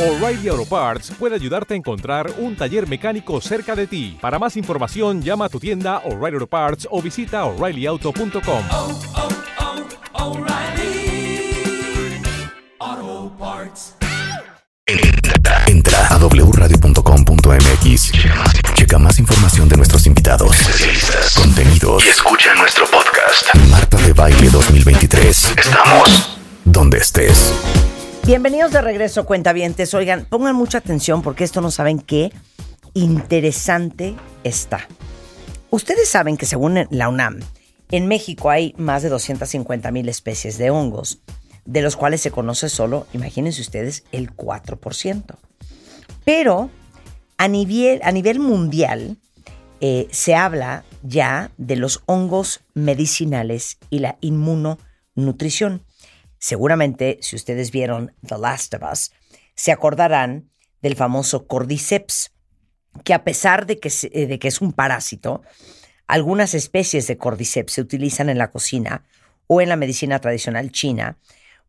O'Reilly Auto Parts puede ayudarte a encontrar un taller mecánico cerca de ti. Para más información, llama a tu tienda O'Reilly Auto Parts o visita oreillyauto.com. oh, oh, Parts. Entra, entra a wradio.com.mx. Checa más información de nuestros invitados, especialistas, contenidos y escucha nuestro podcast. Marta de Baile 2023. Estamos donde estés. Bienvenidos de regreso, cuentavientes. Oigan, pongan mucha atención porque esto no saben qué interesante está. Ustedes saben que según la UNAM, en México hay más de 250 mil especies de hongos, de los cuales se conoce solo, imagínense ustedes, el 4%. Pero a nivel, a nivel mundial eh, se habla ya de los hongos medicinales y la inmunonutrición. Seguramente, si ustedes vieron The Last of Us, se acordarán del famoso Cordyceps, que a pesar de que, se- eh, de que es un parásito, algunas especies de Cordyceps se utilizan en la cocina o en la medicina tradicional china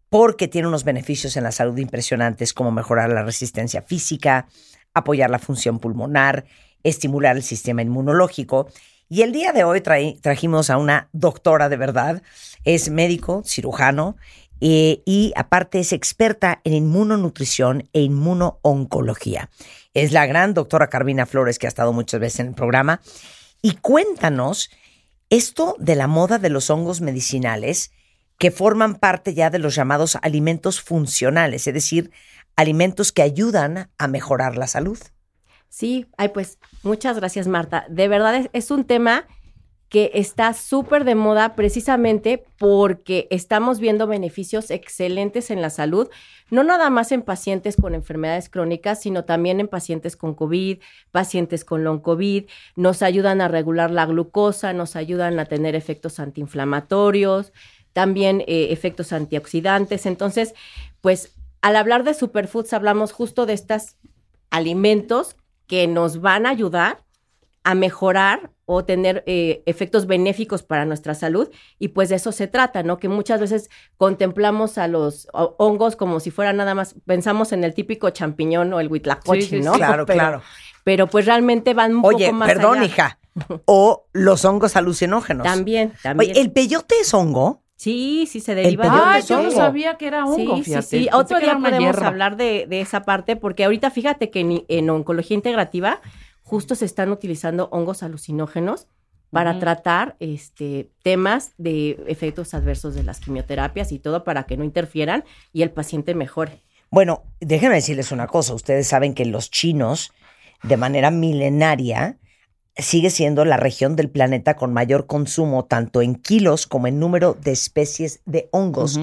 porque tiene unos beneficios en la salud impresionantes como mejorar la resistencia física, apoyar la función pulmonar, estimular el sistema inmunológico. Y el día de hoy trajimos a una doctora de verdad, es médico, cirujano, eh, y aparte es experta en inmunonutrición e inmunooncología. Es la gran doctora Carmina Flores que ha estado muchas veces en el programa. Y cuéntanos esto de la moda de los hongos medicinales que forman parte ya de los llamados alimentos funcionales, es decir, alimentos que ayudan a mejorar la salud. Sí, ay, pues muchas gracias, Marta. De verdad es, es un tema que está súper de moda precisamente porque estamos viendo beneficios excelentes en la salud, no nada más en pacientes con enfermedades crónicas, sino también en pacientes con COVID, pacientes con long COVID, nos ayudan a regular la glucosa, nos ayudan a tener efectos antiinflamatorios, también eh, efectos antioxidantes. Entonces, pues al hablar de superfoods hablamos justo de estos alimentos que nos van a ayudar a mejorar o tener eh, efectos benéficos para nuestra salud y pues de eso se trata, ¿no? Que muchas veces contemplamos a los ho- hongos como si fuera nada más, pensamos en el típico champiñón o el huitlacoche, Sí, sí, ¿no? sí. Claro, Pero- claro. Pero pues realmente van un Oye, poco más perdón, allá. hija. O los hongos alucinógenos. También, también. Oye, ¿el peyote es hongo? Sí, sí se deriva de Ah, yo no sabía que era hongo, Sí, fíjate. sí, sí. Otro día podemos hierba. hablar de, de esa parte, porque ahorita fíjate que en, en oncología integrativa justo se están utilizando hongos alucinógenos para tratar este, temas de efectos adversos de las quimioterapias y todo para que no interfieran y el paciente mejore. Bueno, déjenme decirles una cosa. Ustedes saben que los chinos, de manera milenaria, sigue siendo la región del planeta con mayor consumo, tanto en kilos como en número de especies de hongos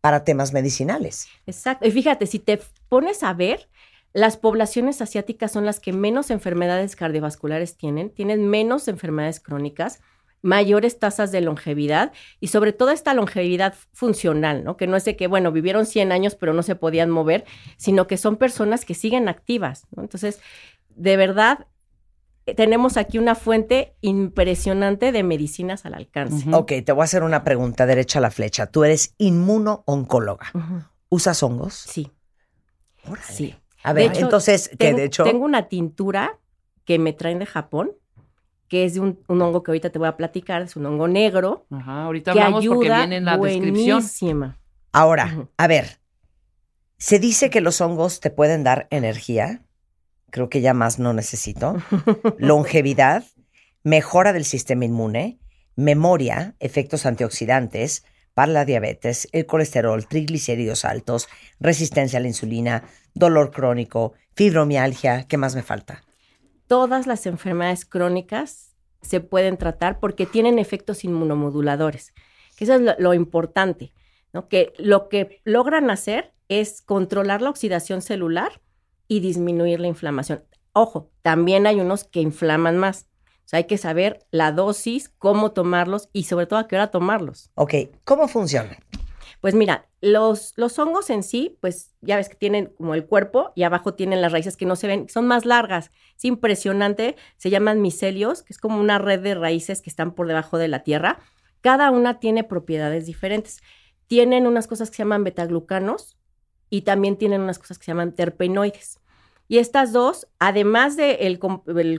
para temas medicinales. Exacto. Y fíjate, si te pones a ver, las poblaciones asiáticas son las que menos enfermedades cardiovasculares tienen, tienen menos enfermedades crónicas, mayores tasas de longevidad y sobre todo esta longevidad funcional, ¿no? Que no es de que, bueno, vivieron 100 años pero no se podían mover, sino que son personas que siguen activas, ¿no? Entonces, de verdad, eh, tenemos aquí una fuente impresionante de medicinas al alcance. Ok, te voy a hacer una pregunta derecha a la flecha. Tú eres inmuno-oncóloga. ¿Usas hongos? Sí, Órale. sí. A ver, hecho, entonces, que Tengo, de hecho... tengo una tintura que me traen de Japón, que es de un, un hongo que ahorita te voy a platicar, es un hongo negro, Ajá, ahorita que hablamos porque ayuda viene en la descripción. buenísima. Ahora, Ujú. a ver, se dice que los hongos te pueden dar energía, creo que ya más no necesito, longevidad, mejora del sistema inmune, memoria, efectos antioxidantes para la diabetes, el colesterol, triglicéridos altos, resistencia a la insulina, dolor crónico, fibromialgia, ¿qué más me falta? Todas las enfermedades crónicas se pueden tratar porque tienen efectos inmunomoduladores, que eso es lo, lo importante, ¿no? Que lo que logran hacer es controlar la oxidación celular y disminuir la inflamación. Ojo, también hay unos que inflaman más. O sea, hay que saber la dosis, cómo tomarlos y sobre todo a qué hora tomarlos. Ok, ¿cómo funciona? Pues mira, los, los hongos en sí, pues ya ves que tienen como el cuerpo y abajo tienen las raíces que no se ven, son más largas. Es impresionante, se llaman micelios, que es como una red de raíces que están por debajo de la tierra. Cada una tiene propiedades diferentes. Tienen unas cosas que se llaman betaglucanos, y también tienen unas cosas que se llaman terpenoides. Y estas dos, además del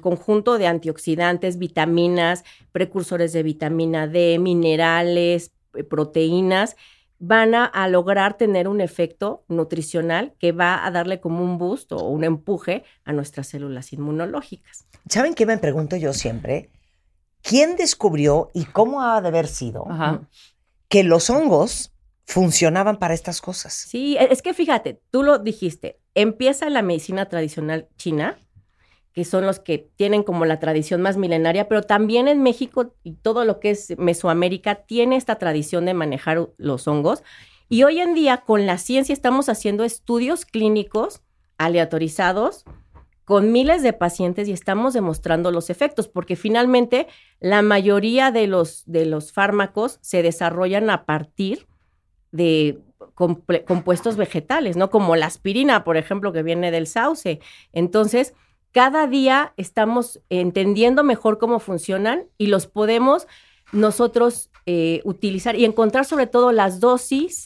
conjunto de antioxidantes, vitaminas, precursores de vitamina D, minerales, eh, proteínas, van a, a, lograr tener un efecto nutricional que va a darle como un boost o un empuje a nuestras células inmunológicas. ¿Saben qué me pregunto yo siempre? ¿Quién descubrió y cómo ha de haber sido Ajá. que los hongos funcionaban para estas cosas? Sí, e, es que fíjate, tú lo dijiste, empieza la medicina tradicional china, que son los que tienen como la tradición más milenaria, pero también en México y todo lo que es Mesoamérica tiene esta tradición de manejar los hongos. Y hoy en día con la ciencia estamos haciendo estudios clínicos aleatorizados con miles de pacientes y estamos demostrando los efectos, porque finalmente la mayoría de los, de los fármacos se desarrollan a partir de compuestos vegetales, ¿no? Como la aspirina, por ejemplo, que viene del sauce. Entonces, cada día estamos entendiendo mejor cómo funcionan y los podemos nosotros eh, utilizar y encontrar sobre todo las dosis,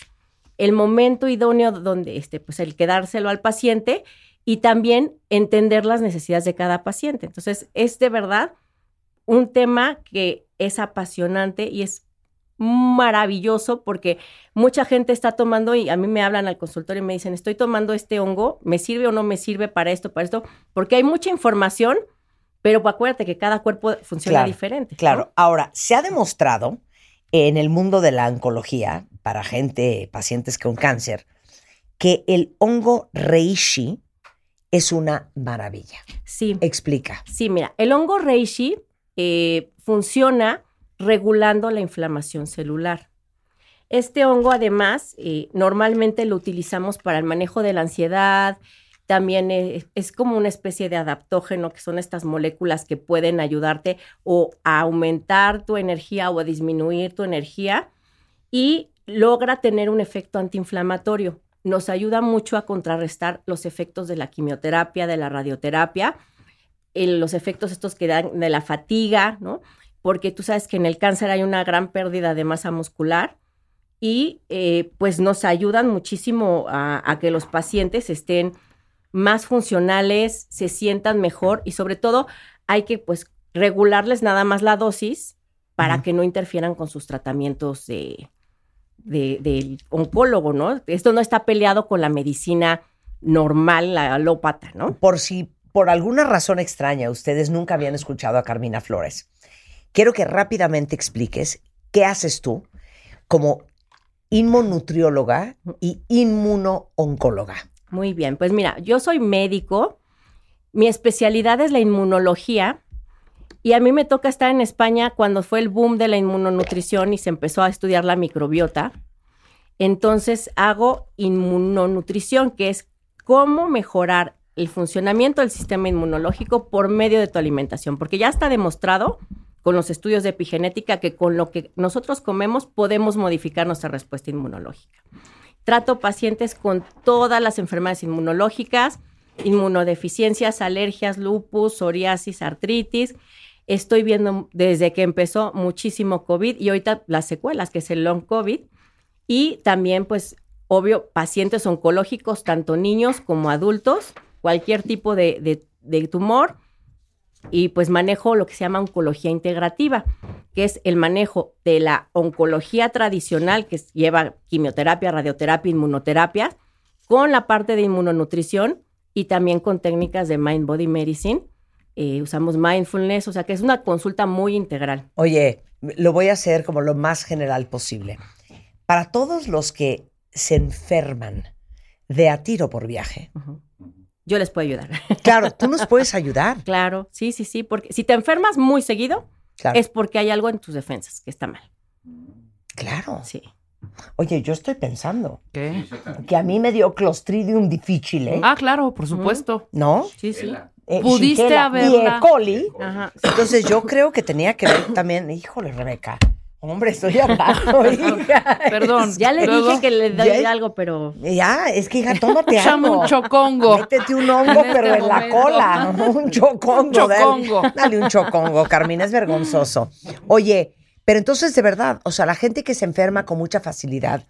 el momento idóneo donde, este, pues el quedárselo al paciente y también entender las necesidades de cada paciente. Entonces, es de verdad un tema que es apasionante y es maravilloso porque mucha gente está tomando y a mí me hablan al consultorio y me dicen, estoy tomando este hongo, ¿me sirve o no me sirve para esto, para esto? Porque hay mucha información, pero acuérdate que cada cuerpo funciona Claro, diferente. ¿no? Claro. Ahora, se ha demostrado en el mundo de la oncología, para gente, pacientes con cáncer, que el hongo reishi es una maravilla. Sí. Explica. Sí, mira, el hongo reishi eh, funciona regulando la inflamación celular. Este hongo, además, eh, normalmente lo utilizamos para el manejo de la ansiedad. También es, es como una especie de adaptógeno, que son estas moléculas que pueden ayudarte o a aumentar tu energía o a disminuir tu energía. Y logra tener un efecto antiinflamatorio. Nos ayuda mucho a contrarrestar los efectos de la quimioterapia, de la radioterapia, el- los efectos estos que dan de la fatiga, ¿no? Porque tú sabes que en el cáncer hay una gran pérdida de masa muscular y eh, pues nos ayudan muchísimo a, a que los pacientes estén más funcionales, se sientan mejor y sobre todo hay que pues regularles nada más la dosis para que no interfieran con sus tratamientos de, de- del oncólogo, ¿no? Esto no está peleado con la medicina normal, la alópata, ¿no? Por si por alguna razón extraña ustedes nunca habían escuchado a Carmina Flores, quiero que rápidamente expliques qué haces tú como inmunonutrióloga y inmunooncóloga. Muy bien, pues mira, yo soy médico, mi especialidad es la inmunología y a mí me toca estar en España cuando fue el boom de la inmunonutrición y se empezó a estudiar la microbiota. Entonces hago inmunonutrición, que es cómo mejorar el funcionamiento del sistema inmunológico por medio de tu alimentación, porque ya está demostrado con los estudios de epigenética que con lo que nosotros comemos podemos modificar nuestra respuesta inmunológica. Trato pacientes con todas las enfermedades inmunológicas, inmunodeficiencias, alergias, lupus, psoriasis, artritis. Estoy viendo desde que empezó muchísimo COVID y ahorita las secuelas, que es el long COVID. Y también, pues, obvio, pacientes oncológicos, tanto niños como adultos, cualquier tipo de, de- de tumor. Y pues manejo lo que se llama oncología integrativa, que es el manejo de la oncología tradicional, que lleva quimioterapia, radioterapia, inmunoterapia, con la parte de inmunonutrición y también con técnicas de Mind Body Medicine. Eh, usamos mindfulness, o sea que es una consulta muy integral. Oye, lo voy a hacer como lo más general posible. Para todos los que se enferman de a tiro por viaje. Yo les puedo ayudar. claro, tú nos puedes ayudar. claro, sí, sí, sí, porque si te enfermas muy seguido, Claro, es porque hay algo en tus defensas que está mal. claro. Sí. Oye, yo estoy pensando ¿Qué? que a mí me dio Clostridium difficile, Ah, claro, por supuesto. ¿no? Sí, sí. Eh, Pudiste Shigella haberla- Y E. coli. Ajá. Entonces yo creo que tenía que ver también, híjole, Rebeca, hombre, estoy hija. Perdón. Ya le Luego, dije que le doy Ya- algo, pero Ya, es que hija, tómate Échame algo. un chocongo. Métete un hongo, En pero este en la cola. Un chocongo. Chocongo. Dale, dale un chocongo, Carmina, es vergonzoso. Oye, pero entonces de verdad, o sea, la gente que se enferma con mucha facilidad,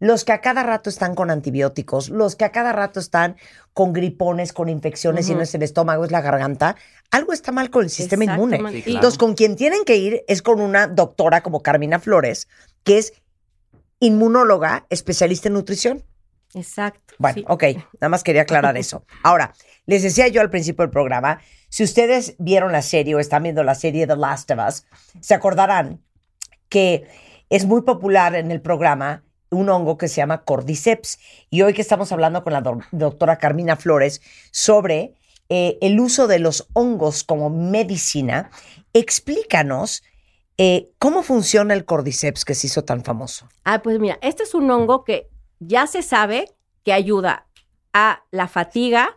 los que a cada rato están con antibióticos, los que a cada rato están con gripones, con infecciones, y no es el estómago, es la garganta, algo está mal con el sistema inmune. Exactamente. Sí, claro. Entonces, con quien tienen que ir es con una doctora como Carmina Flores, que es inmunóloga, especialista en nutrición. Exacto. Bueno, sí. ok, nada más quería aclarar eso. Ahora, les decía yo al principio del programa, si ustedes vieron la serie o están viendo la serie The Last of Us, se acordarán que es muy popular en el programa un hongo que se llama Cordyceps. Y hoy que estamos hablando con la do- doctora Carmina Flores sobre eh, el uso de los hongos como medicina, explícanos eh, cómo funciona el Cordyceps que se hizo tan famoso. Ah, pues mira, este es un hongo que ya se sabe que ayuda a la fatiga.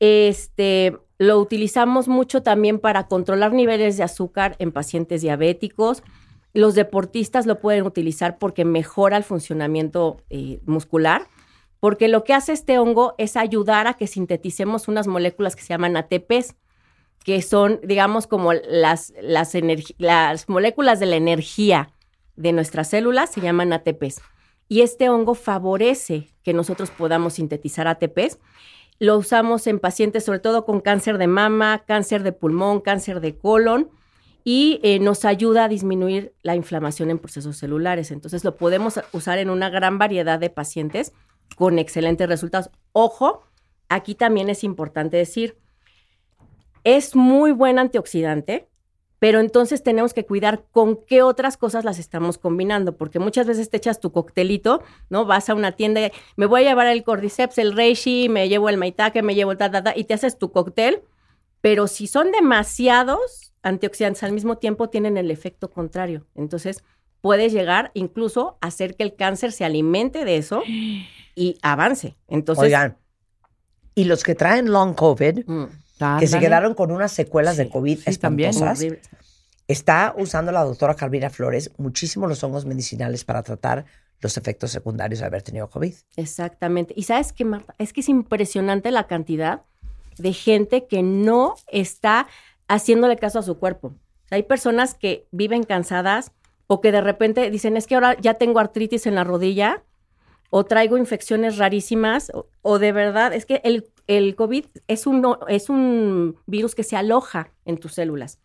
Este, lo utilizamos mucho también para controlar niveles de azúcar en pacientes diabéticos. Los deportistas lo pueden utilizar porque mejora el funcionamiento eh, muscular. Porque lo que hace este hongo es ayudar a que sinteticemos unas moléculas que se llaman ATPs, que son, digamos, como las, las, las moléculas de la energía de nuestras células, se llaman ATPs. Y este hongo favorece que nosotros podamos sintetizar ATPs. Lo usamos en pacientes, sobre todo con cáncer de mama, cáncer de pulmón, cáncer de colon, y eh, nos ayuda a disminuir la inflamación en procesos celulares. Entonces lo podemos usar en una gran variedad de pacientes con excelentes resultados. Ojo, aquí también es importante decir, es muy buen antioxidante, pero entonces tenemos que cuidar con qué otras cosas las estamos combinando, porque muchas veces te echas tu coctelito, ¿no? Vas a una tienda, y, me voy a llevar el cordyceps, el reishi, me llevo el maitake, me llevo ta, ta, ta, y te haces tu cóctel, pero si son demasiados antioxidantes al mismo tiempo, tienen el efecto contrario. Entonces, puedes llegar incluso a hacer que el cáncer se alimente de eso y avance. Entonces, Oigan, y los que traen long COVID, mm, que se quedaron con unas secuelas de COVID sí, también. espantosas, horrible. está usando la doctora Carmina Flores muchísimo los hongos medicinales para tratar los efectos secundarios de haber tenido COVID. Exactamente. Y sabes qué, Marta, es que es impresionante la cantidad de gente que no está haciéndole caso a su cuerpo. Hay personas que viven cansadas o que de repente dicen, es que ahora ya tengo artritis en la rodilla o traigo infecciones rarísimas o, de verdad, es que el, el COVID es un, es un virus que se aloja en tus células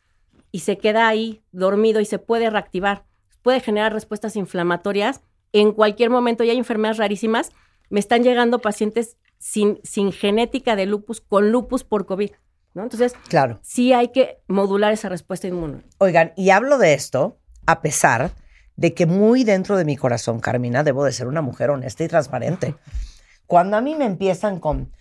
y se queda ahí dormido y se puede reactivar. Puede generar respuestas inflamatorias en cualquier momento. Y hay enfermedades rarísimas. Me están llegando pacientes sin, sin genética de lupus, con lupus por COVID. ¿No? Entonces, Claro. sí hay que modular esa respuesta inmune. Oigan, y hablo de esto a pesar de que muy dentro de mi corazón, Carmina, debo de ser una mujer honesta y transparente. Cuando a mí me empiezan con,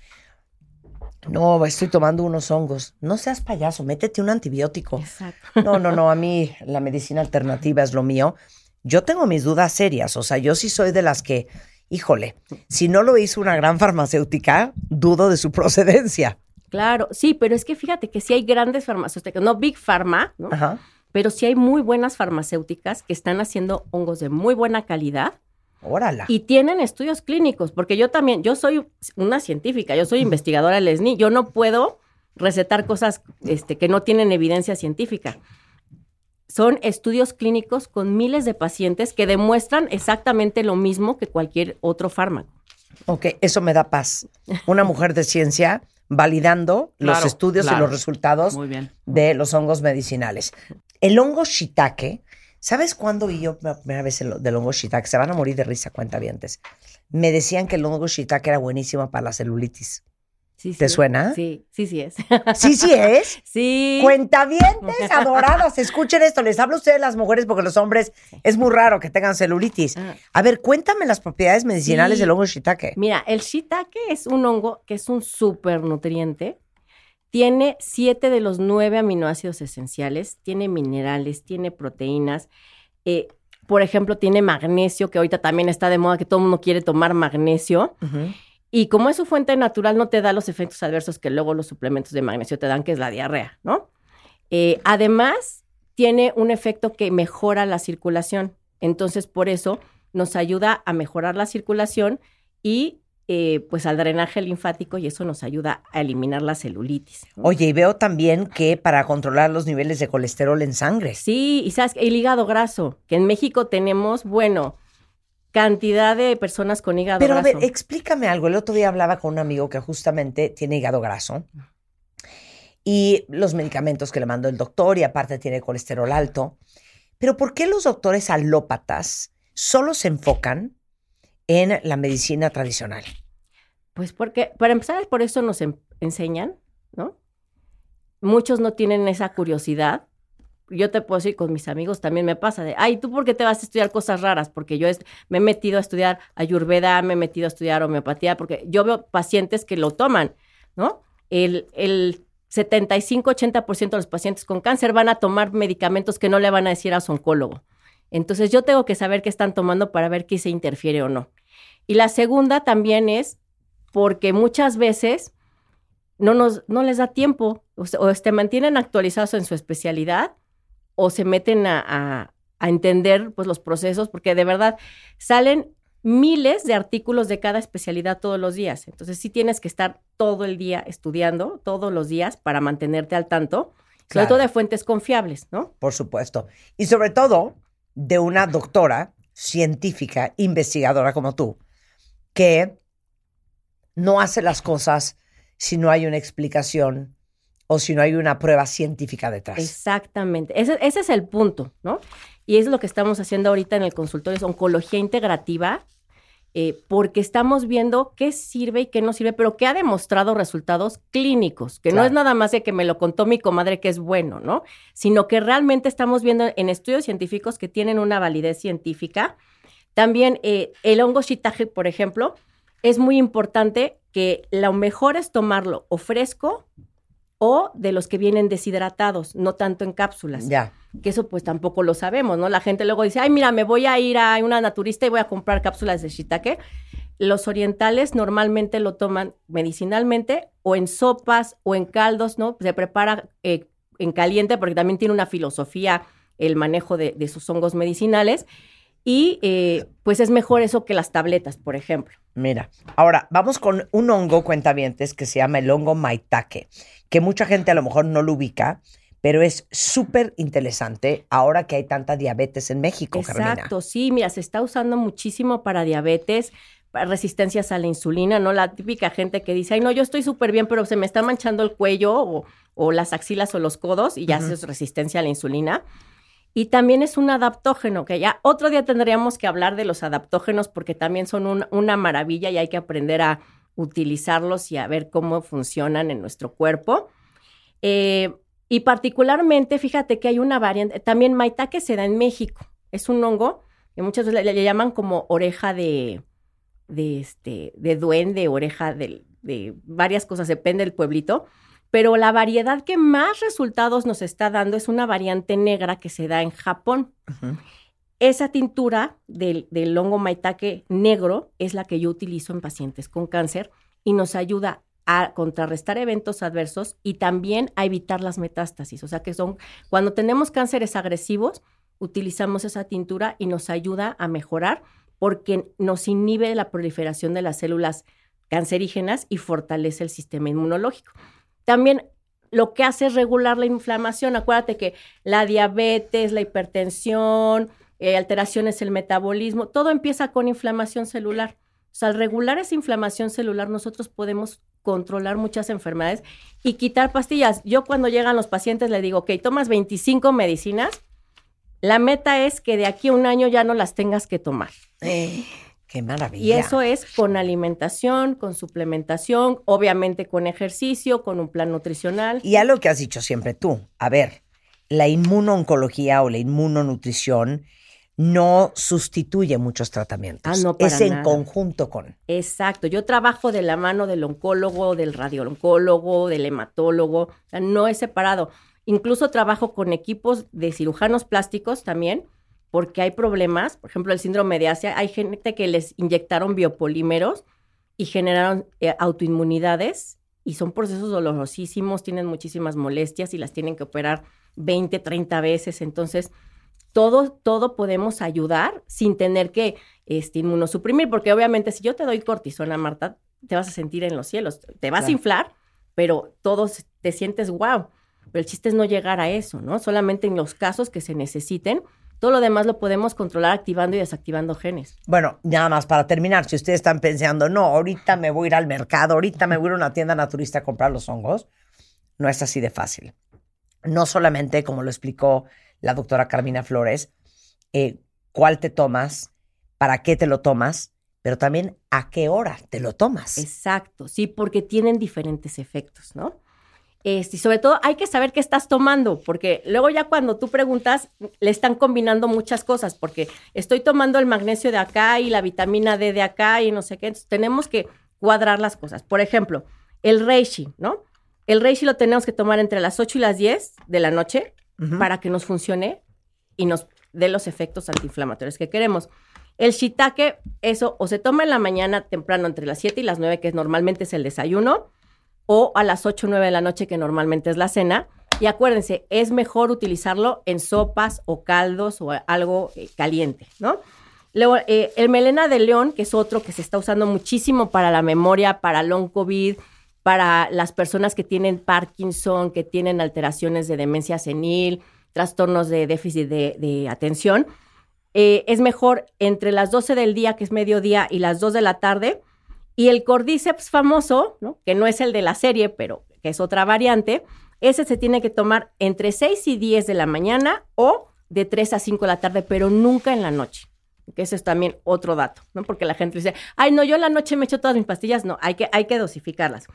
no, estoy tomando unos hongos, no seas payaso, métete un antibiótico. Exacto. No, no, no, a mí la medicina alternativa es lo mío. Yo tengo mis dudas serias, o sea, yo sí soy de las que, híjole, si no lo hizo una gran farmacéutica, dudo de su procedencia. Claro, sí, pero es que fíjate que sí hay grandes farmacéuticas, no Big Pharma, ¿no? Ajá. pero sí hay muy buenas farmacéuticas que están haciendo hongos de muy buena calidad Órala. y tienen estudios clínicos, porque yo también, yo soy una científica, yo soy investigadora del SNI, yo no puedo recetar cosas este, que no tienen evidencia científica. Son estudios clínicos con miles de pacientes que demuestran exactamente lo mismo que cualquier otro fármaco. Ok, eso me da paz. Una mujer de ciencia validando los Claro, estudios y los resultados de los hongos medicinales. El hongo shiitake, ¿sabes cuándo vi yo la primera vez el- del hongo shiitake? Se van a morir de risa, cuentavientes. Me decían que el hongo shiitake era buenísimo para la celulitis. Sí, ¿Te sí. suena? Sí, sí, sí es. Sí, sí es. sí. Cuentavientes adoradas, escuchen esto, les hablo a ustedes las mujeres porque los hombres es muy raro que tengan celulitis. Ah. A ver, cuéntame las propiedades medicinales Sí. del hongo shiitake. Mira, el shiitake es un hongo que es un supernutriente. Tiene siete de los nueve aminoácidos esenciales, tiene minerales, tiene proteínas. eh, por ejemplo, tiene magnesio, que ahorita también está de moda que todo el mundo quiere tomar magnesio. Y como es su fuente natural, no te da los efectos adversos que luego los suplementos de magnesio te dan, que es la diarrea, ¿no? Eh, además, tiene un efecto que mejora la circulación. Entonces, por eso nos ayuda a mejorar la circulación y eh, pues al drenaje linfático y eso nos ayuda a eliminar la celulitis. ¿no? Oye, y veo también que para controlar los niveles de colesterol en sangre. Sí, y sabes, el hígado graso, que en México tenemos, bueno, cantidad de personas con hígado Pero a graso. ver, explícame algo. El otro día hablaba con un amigo que justamente tiene hígado graso y los medicamentos que le mandó el doctor y aparte tiene colesterol alto. Pero ¿por qué los doctores alópatas solo se enfocan en la medicina tradicional? Pues porque, para empezar, por eso nos en- enseñan, ¿no? Muchos no tienen esa curiosidad. Yo te puedo decir, con mis amigos también me pasa de, ay, ¿tú por qué te vas a estudiar cosas raras? Porque yo es- me he metido a estudiar ayurveda, me he metido a estudiar homeopatía, porque yo veo pacientes que lo toman, ¿no? El, el 75-80% de los pacientes con cáncer van a tomar medicamentos que no le van a decir a su oncólogo. Entonces yo tengo que saber qué están tomando para ver qué se interfiere o no. Y la segunda también es porque muchas veces no, nos, no les da tiempo o o se mantienen actualizados en su especialidad o se meten a, a- a entender pues, los procesos, porque de verdad salen miles de artículos de cada especialidad todos los días. Entonces sí tienes que estar todo el día estudiando, todos los días, para mantenerte al tanto, sobre todo de fuentes confiables, ¿no? Por supuesto. Y sobre todo de una doctora científica, investigadora como tú, que no hace las cosas si no hay una explicación o si no hay una prueba científica detrás. Exactamente. Ese, ese es el punto, ¿no? Y es lo que estamos haciendo ahorita en el consultorio, es oncología integrativa, eh, porque estamos viendo qué sirve y qué no sirve, pero que ha demostrado resultados clínicos, que no es nada más de que me lo contó mi comadre que es bueno, ¿no? Sino que realmente estamos viendo en estudios científicos que tienen una validez científica. También eh, el hongo shiitake, por ejemplo, es muy importante que lo mejor es tomarlo o fresco o de los que vienen deshidratados, no tanto en cápsulas. Ya. Que eso pues tampoco lo sabemos, ¿no? La gente luego dice, ay, mira, me voy a ir a una naturista y voy a comprar cápsulas de shiitake. Los orientales normalmente lo toman medicinalmente o en sopas o en caldos, ¿no? Se prepara eh, en caliente porque también tiene una filosofía el manejo de, de sus hongos medicinales. Y eh, pues es mejor eso que las tabletas, por ejemplo. Mira, ahora vamos con un hongo cuentavientes que se llama el hongo maitake, que mucha gente a lo mejor no lo ubica, pero es súper interesante ahora que hay tanta diabetes en México. Exacto, sí, mira, se está usando muchísimo para diabetes, resistencias a la insulina, ¿no? La típica gente que dice, ay, no, yo estoy súper bien, pero se me está manchando el cuello o, o las axilas o los codos y ya eso es resistencia a la insulina. Y también es un adaptógeno, que ya otro día tendríamos que hablar de los adaptógenos porque también son un- una maravilla y hay que aprender a utilizarlos y a ver cómo funcionan en nuestro cuerpo. Eh, y particularmente, fíjate que hay una variante, también maitake se da en México. Es un hongo que muchas veces le, llaman como oreja de, de, este, de duende, oreja de, de varias cosas, depende del pueblito. Pero la variedad que más resultados nos está dando es una variante negra que se da en Japón. Esa tintura del, del hongo maitake negro es la que yo utilizo en pacientes con cáncer y nos ayuda a contrarrestar eventos adversos y también a evitar las metástasis. O sea que son, cuando tenemos cánceres agresivos, utilizamos esa tintura y nos ayuda a mejorar porque nos inhibe la proliferación de las células cancerígenas y fortalece el sistema inmunológico. También lo que hace es regular la inflamación. Acuérdate que la diabetes, la hipertensión, eh, alteraciones del metabolismo, todo empieza con inflamación celular. O sea, al regular esa inflamación celular, nosotros podemos controlar muchas enfermedades y quitar pastillas. Yo cuando llegan los pacientes les digo, ok, tomas 25 medicinas, la meta es que de aquí a un año ya no las tengas que tomar. Eh, qué maravilla. Y eso es con alimentación, con suplementación, obviamente con ejercicio, con un plan nutricional. Y algo que has dicho siempre tú, a ver, la inmunoncología o la inmunonutrición no sustituye muchos tratamientos. Ah, no, para es en nada. conjunto con. Exacto, yo trabajo de la mano del oncólogo, del radiooncólogo, del hematólogo, o sea, no es separado. Incluso trabajo con equipos de cirujanos plásticos también, porque hay problemas, por ejemplo, el síndrome de Asia, hay gente que les inyectaron biopolímeros y generaron eh, autoinmunidades y son procesos dolorosísimos, tienen muchísimas molestias y las tienen que operar 20, 30 veces, entonces todo, todo podemos ayudar sin tener que este, inmunosuprimir, porque obviamente si yo te doy cortisona, Marta, te vas a sentir en los cielos, te vas Claro. a inflar, pero todos te sientes wow. Pero el chiste es no llegar a eso, ¿no? Solamente en los casos que se necesiten Todo lo demás lo podemos controlar activando y desactivando genes. Bueno, nada más para terminar, si ustedes están pensando, no, ahorita me voy a ir al mercado, ahorita me voy a ir a una tienda naturista a comprar los hongos, no es así de fácil. No solamente, como lo explicó la doctora Carmina Flores, eh, cuál te tomas, para qué te lo tomas, pero también a qué hora te lo tomas. Exacto, sí, porque tienen diferentes efectos, ¿no? Este, y sobre todo hay que saber qué estás tomando, porque luego ya cuando tú preguntas, le están combinando muchas cosas, porque estoy tomando el magnesio de acá y la vitamina D de acá y no sé qué. Entonces, tenemos que cuadrar las cosas. Por ejemplo, el reishi, ¿no? El reishi lo tenemos que tomar entre las 8 y las 10 de la noche para que nos funcione y nos dé los efectos antiinflamatorios que queremos. El shiitake, eso o se toma en la mañana temprano entre las 7 y las 9, que normalmente es el desayuno, o a las 8 o 9 de la noche, que normalmente es la cena. Y acuérdense, es mejor utilizarlo en sopas o caldos o algo eh, caliente, ¿no? Luego, eh, el melena de león, que es otro que se está usando muchísimo para la memoria, para long COVID, para las personas que tienen Parkinson, que tienen alteraciones de demencia senil, trastornos de déficit de, atención. Eh, es mejor entre las 12 del día, que es mediodía, y las 2 de la tarde. Y el cordyceps famoso, ¿no? que no es el de la serie, pero que es otra variante, ese se tiene que tomar entre 6 y 10 de la mañana o de 3 a 5 de la tarde, pero nunca en la noche. Que ese es también otro dato, ¿no? Porque la gente dice, ay, no, yo en la noche me echo todas mis pastillas. No, hay que, hay que dosificarlas.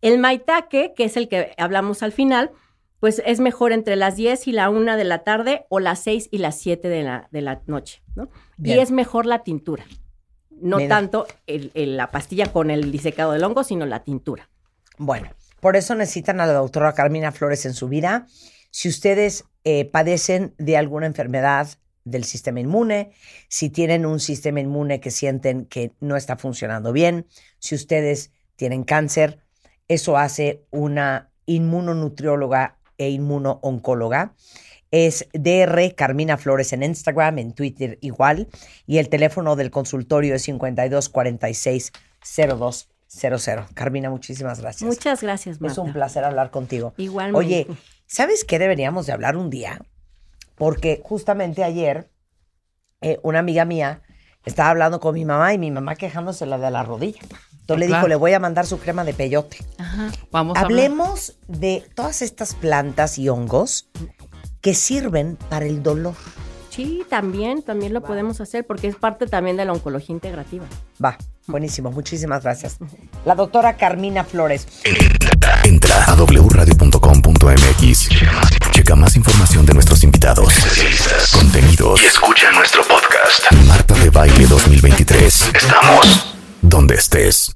El maitake, que es el que hablamos al final, pues es mejor entre las 10 y la 1 de la tarde o las 6 y las 7 de la, de la noche, ¿no? Bien. Y es mejor la tintura. No tanto el- el- la pastilla con el disecado del hongo, sino la tintura. Bueno, por eso necesitan a la doctora Carmina Flores en su vida. Si ustedes eh, padecen de alguna enfermedad del sistema inmune, si tienen un sistema inmune que sienten que no está funcionando bien, si ustedes tienen cáncer, eso hace una inmunonutrióloga e inmunooncóloga. Es DR Carmina Flores en Instagram, en Twitter igual. Y el teléfono del consultorio es 52 46 0200. Carmina, muchísimas gracias. Muchas gracias, Marta. Es un placer hablar contigo. Igualmente. Oye, ¿sabes qué deberíamos de hablar un día? Porque justamente ayer eh, una amiga mía estaba hablando con mi mamá y mi mamá quejándose la de la rodilla. Entonces le dijo, Claro. le voy a mandar su crema de peyote. Ajá. Vamos a. Hablemos de todas estas plantas y hongos que sirven para el dolor. Sí, también, también lo podemos hacer porque es parte también de la oncología integrativa. Va, buenísimo, muchísimas gracias. La doctora Carmina Flores. Entra a wradio.com.mx. Checa más información de nuestros invitados, especialistas, contenidos y escucha nuestro podcast. Marta de Baile 2023. Estamos donde estés.